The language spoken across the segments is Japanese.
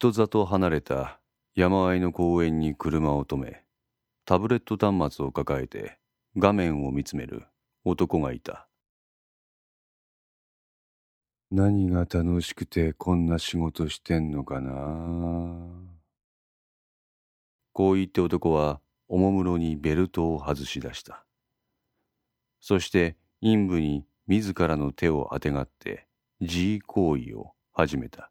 人里離れた山あいの公園に車を止めタブレット端末を抱えて画面を見つめる男がいた。何が楽しくてこんな仕事してんのかな？こう言って男はおもむろにベルトを外し出した。そして陰部に自らの手をあてがって自慰行為を始めた。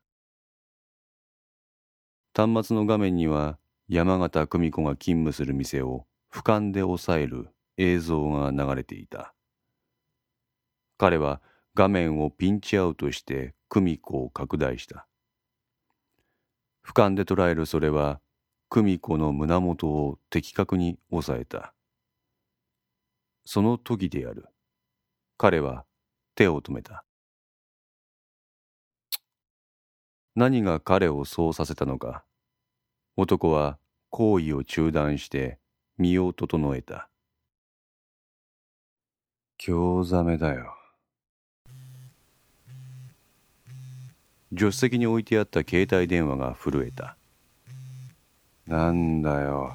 端末の画面には山形久美子が勤務する店を俯瞰で抑える映像が流れていた。彼は画面をピンチアウトして久美子を拡大した。俯瞰で捉えるそれは久美子の胸元を的確に押さえた。その時である。彼は手を止めた。何が彼をそうさせたのか。男は行為を中断して身を整えた。興ざめだよ。助手席に置いてあった携帯電話が震えた。なんだよ。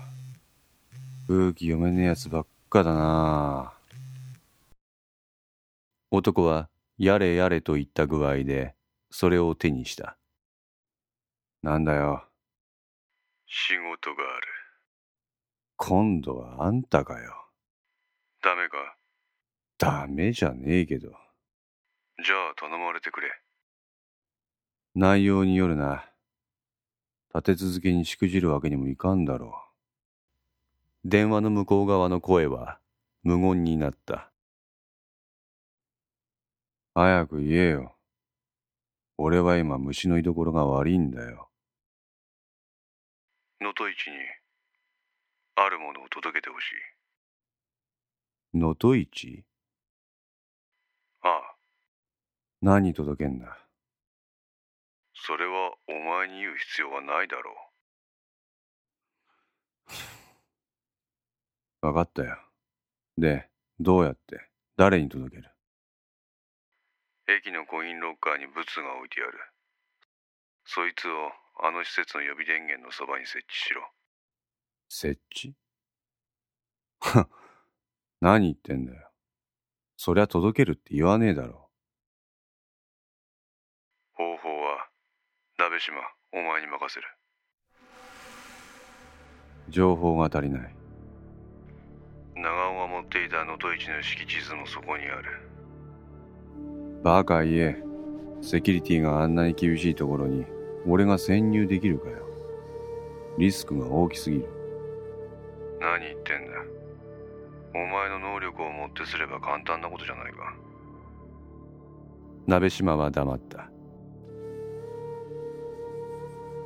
空気読めねえやつばっかだな。男はやれやれと言った具合でそれを手にした。なんだよ。仕事がある。今度はあんたかよ。ダメか？ダメじゃねえけど。じゃあ頼まれてくれ。内容によるな。立て続けにしくじるわけにもいかんだろう。電話の向こう側の声は無言になった。早く言えよ。俺は今虫の居所が悪いんだよ能登市にあるものを届けてほしい。能登市ああ。何届けんだ？それはお前に言う必要はないだろ分 かったよ。でどうやって？誰に届ける？う駅のコインロッカーにブツが置いてある。そいつをあの施設の予備電源のそばに設置しろ。設置？は 何言ってんだよ。そりゃ届けるって言わねえだろ。方法は鍋島お前に任せる。情報が足りない。長尾が持っていた能登市の敷地図もそこにある。バカ言え。セキュリティがあんなに厳しいところに俺が潜入できるかよリスクが大きすぎる。何言ってんだ。お前の能力をもってすれば簡単なことじゃないか。鍋島は黙った。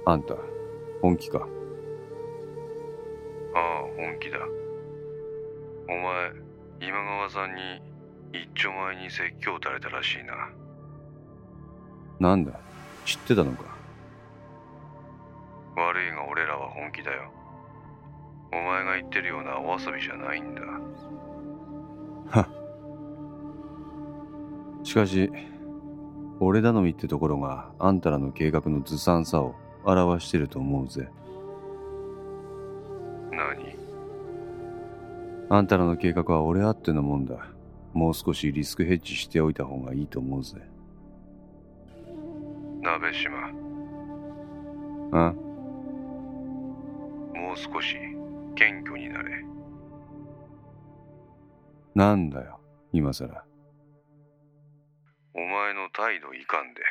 あんた本気か？ああ本気だ。お前今川さんに一丁前に説教垂れたらしいな。なんだ？知ってたのか？悪いが俺らは本気だよ。お前が言ってるようなお遊びじゃないんだ。しかし俺頼みってところがあんたらの計画のずさんさを表してると思うぜ。何？あんたらの計画は俺あってのもんだ。もう少しリスクヘッジしておいた方がいいと思うぜ。鍋島。あ？もう少し謙虚になれ。なんだよ今さらお前の態度いかんで。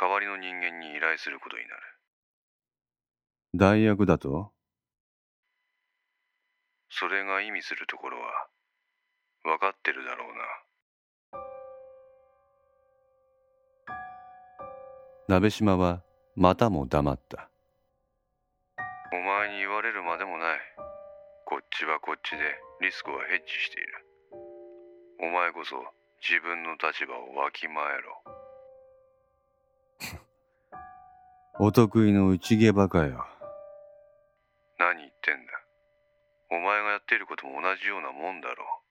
代わりの人間に依頼することになる。代役だと？それが意味するところは分かってるだろうな。鍋島はまたも黙ったれるまでもない。こっちはこっちでリスクはヘッジしている。お前こそ自分の立場をわきまえろ。お得意の内毛ばかよ何言ってんだ。お前がやっていることも同じようなもんだろ。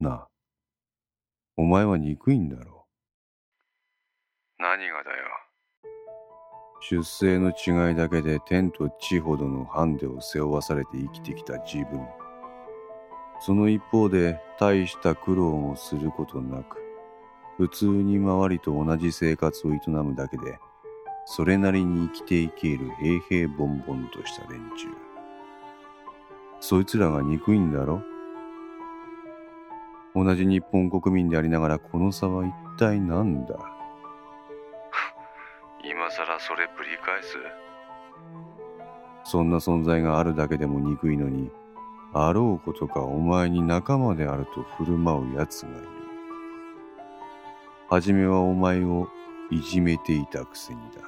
なあ。お前は憎いんだろ。何がだよ出生の違いだけで天と地ほどのハンデを背負わされて生きてきた自分。その一方で大した苦労もすることなく普通に周りと同じ生活を営むだけでそれなりに生きていける平平凡々とした連中。そいつらが憎いんだろ？同じ日本国民でありながらこの差は一体何だ？今さらそれぶり返す？そんな存在があるだけでも憎いのにあろうことかお前に仲間であると振る舞う奴がいる。はじめはお前をいじめていたくせにだ。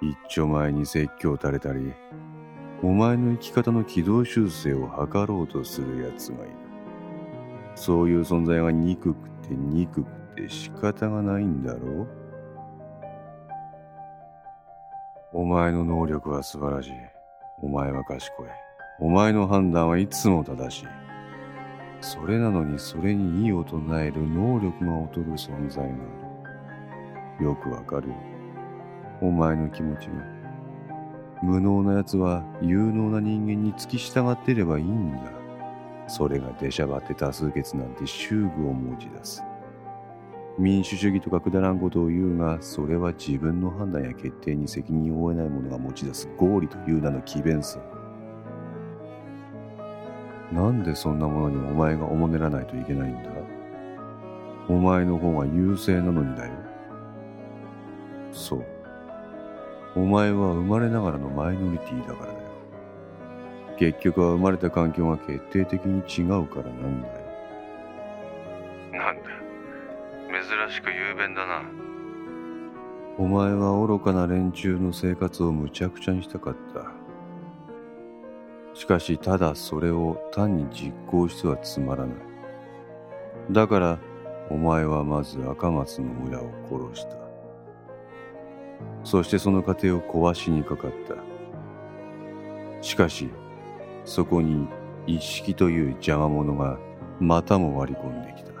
一丁前に説教垂れたりお前の生き方の軌道修正を図ろうとする奴がいる。そういう存在が憎くて憎くて仕方がないんだろう？お前の能力は素晴らしい。お前は賢い。お前の判断はいつも正しい。それなのにそれに異を唱える能力が劣る存在がある。よくわかる。お前の気持ちが。無能な奴は有能な人間に付き従ってればいいんだ。それが出しゃばって多数決なんて祝具を持ち出す。民主主義とかくだらんことを言うが、それは自分の判断や決定に責任を負えない者が持ち出す合理という名の詭弁さ。なんでそんなものにお前がおもねらないといけないんだ？お前の方が優勢なのにだよ。そう。お前は生まれながらのマイノリティだからだよ。結局は生まれた環境が決定的に違うからなんだよ。なんだしく雄弁だなお前は愚かな連中の生活をむちゃくちゃにしたかった。しかし、ただそれを単に実行してはつまらない。だから、お前はまず赤松の親を殺した。そしてその家庭を壊しにかかった。しかし、そこに一式という邪魔者がまたも割り込んできた。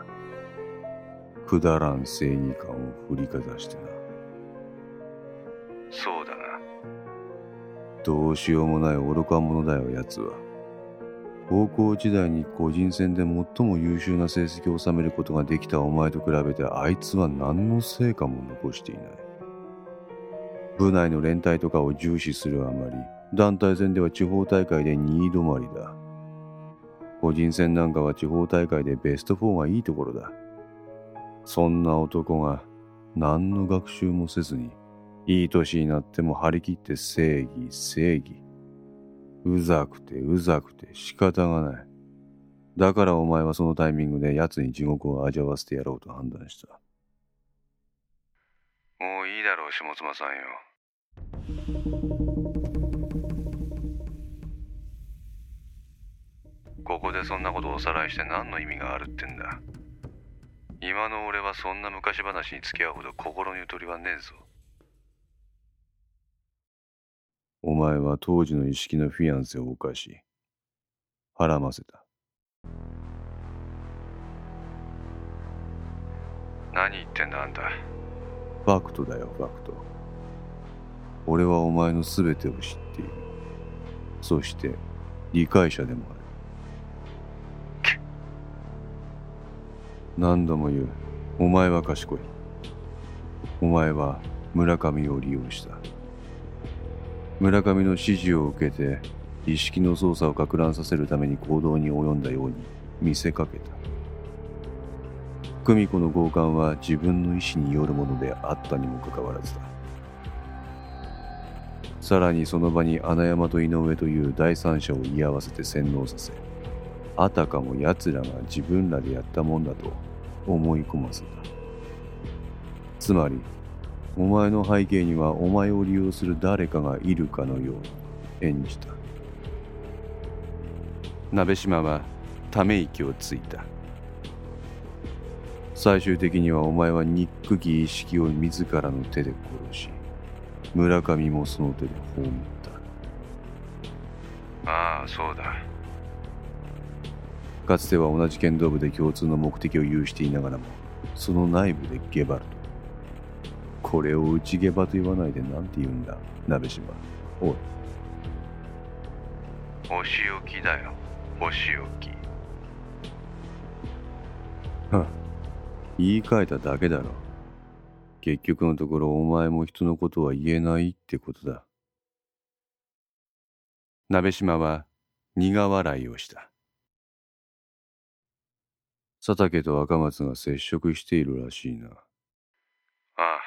くだらん正義感を振りかざしてな。そうだなどうしようもない愚か者だよ、奴は。高校時代に個人戦で最も優秀な成績を収めることができたお前と比べてあいつは何の成果も残していない。部内の連帯とかを重視するあまり、団体戦では地方大会で2位止まりだ。個人戦なんかは地方大会でベスト4がいいところだ。そんな男が何の学習もせずに、いい年になっても張り切って正義、正義。うざくてうざくて仕方がない。だからお前はそのタイミングで奴に地獄を味わわせてやろうと判断した。もういいだろう下妻さんよここでそんなことをおさらいして何の意味があるってんだ今の俺はそんな昔話に付き合うほど心にゆとりはねえぞお前は当時の意識のフィアンセを犯し、孕ませた。何言ってんだあんたファクトだよ、ファクト。俺はお前の全てを知っている。そして、理解者でもある。何度も言う。お前は賢い。お前は村上を利用した。村上の指示を受けて、意識の操作を攪乱させるために行動に及んだように見せかけた。久美子の強姦は自分の意思によるものであったにもかかわらずだ。さらにその場に穴山と井上という第三者を居合わせて洗脳させ、あたかも奴らが自分らでやったもんだと思い込ませた。つまり、お前の背景にはお前を利用する誰かがいるかのように演じた。鍋島はため息をついた。最終的にはお前は憎き意識を自らの手で殺し、村上もその手で葬った。ああそうだかつては同じ剣道部で共通の目的を有していながらも、その内部でゲバルト。これを内ゲバと言わないでなんて言うんだ、鍋島。おい。お仕置きだよお仕置きは言い換えただけだろ。結局のところお前も人のことは言えないってことだ。鍋島は苦笑いをした。佐竹と赤松が接触しているらしいな。ああ。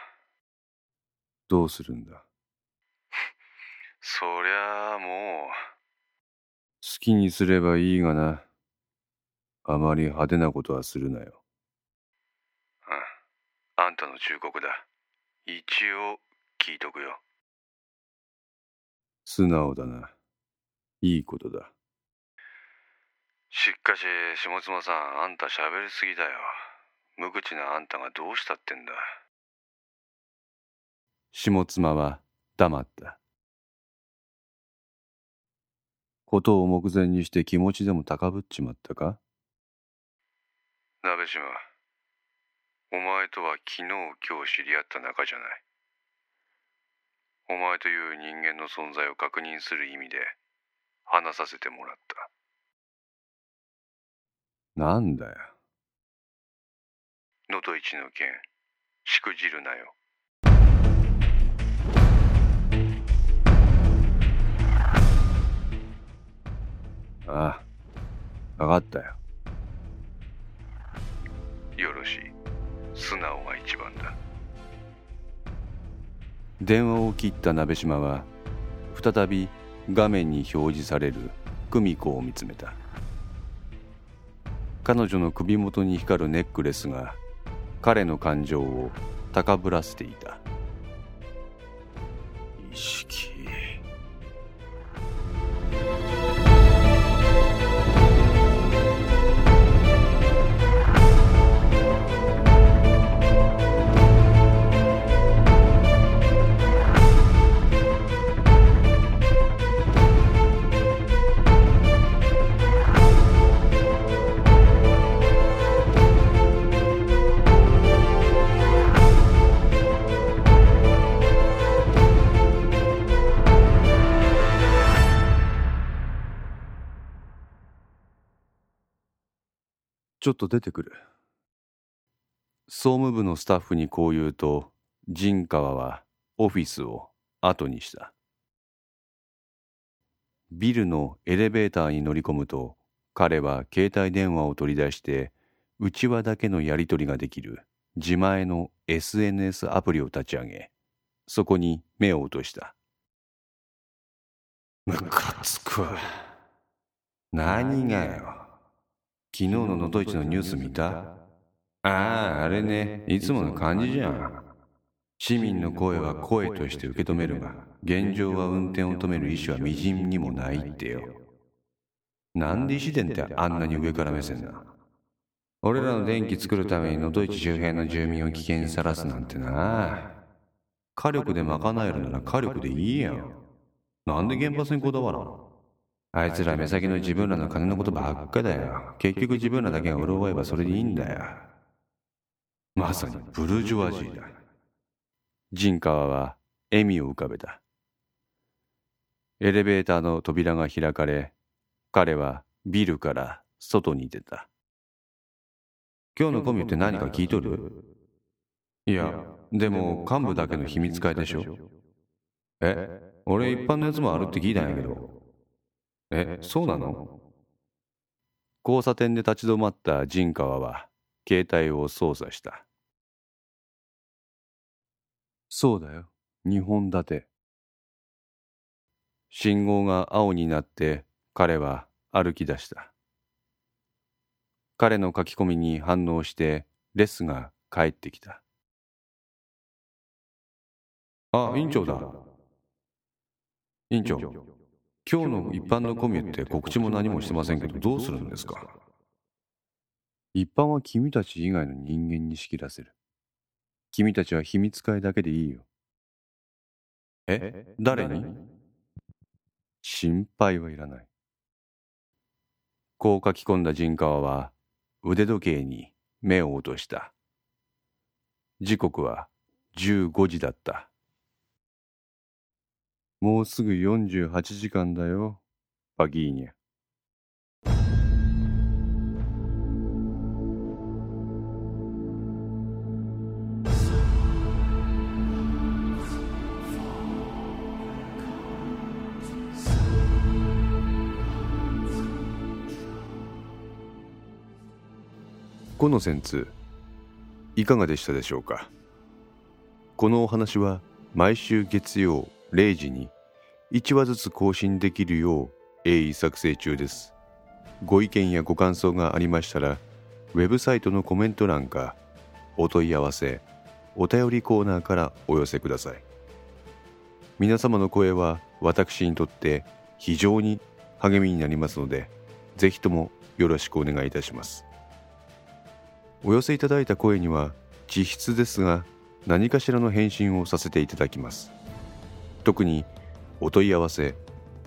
どうするんだ？そりゃあもう。好きにすればいいがな。あまり派手なことはするなよ。ああ。あんたの忠告だ。一応聞いとくよ。素直だな。いいことだ。しかし、下妻さん、あんた喋りすぎだよ。無口なあんたがどうしたってんだ。下妻は黙った。ことを目前にして気持ちでも高ぶっちまったか？鍋島、お前とは昨日今日知り合った仲じゃない。お前という人間の存在を確認する意味で話させてもらった。なんだよ。能登一の件、しくじるなよ。ああ、わかったよ。よろしい。素直が一番だ。電話を切った鍋島は、再び画面に表示される久美子を見つめた。彼女の首元に光るネックレスが彼の感情を高ぶらせていた。意識ちょっと出てくる。総務部のスタッフにこう言うと、陣川はオフィスを後にした。ビルのエレベーターに乗り込むと、彼は携帯電話を取り出して、内輪だけのやり取りができる自前の SNS アプリを立ち上げ、そこに目を落とした。ムカつくわ。何がよ。昨日の能登市のニュース見た？ああ、あれね、いつもの感じじゃん。市民の声は声として受け止めるが、現状は運転を止める意思は微塵にもないってよ。なんで石電ってあんなに上から目線な俺らの電気作るために能登市周辺の住民を危険にさらすなんてな。火力で賄えるなら火力でいいやん。なんで原発にこだわらんあいつら目先の自分らの金のことばっかだよ。結局自分らだけが潤えばそれでいいんだよ。まさにブルジョワジーだ。陣川は笑みを浮かべた。エレベーターの扉が開かれ、彼はビルから外に出た。今日のコミュって何か聞いとる？いや、でも幹部だけの秘密会でしょえ、俺一般のやつもあるって聞いたんやけど。え、そうなの？交差点で立ち止まった陣川は携帯を操作した。そうだよ、2本立て。信号が青になって彼は歩き出した。彼の書き込みに反応してレスが帰ってきた。あ、委員長だ。委員長。今日の一般のコミュって告知も何もしてませんけどどうするんですか？一般は君たち以外の人間に仕切らせる。君たちは秘密会だけでいいよ。え？誰に？心配はいらない。こう書き込んだ陣川は腕時計に目を落とした。時刻は15時だったもうすぐ48時間だよパギーニャ。この戦通いかがでしたでしょうか？このお話は毎週月曜0時に1話ずつ更新できるよう鋭意作成中です。ご意見やご感想がありましたらウェブサイトのコメント欄かお問い合わせお便りコーナーからお寄せください。皆様の声は私にとって非常に励みになりますのでぜひともよろしくお願いいたします。お寄せいただいた声には実質ですが何かしらの返信をさせていただきます。特にお問い合わせ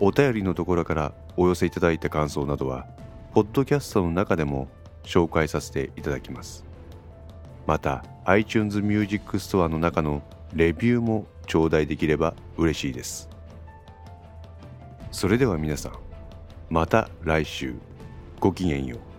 お便りのところからお寄せいただいた感想などはポッドキャストの中でも紹介させていただきます。また iTunes Music Store の中のレビューも頂戴できれば嬉しいです。それでは皆さんまた来週。ごきげんよう。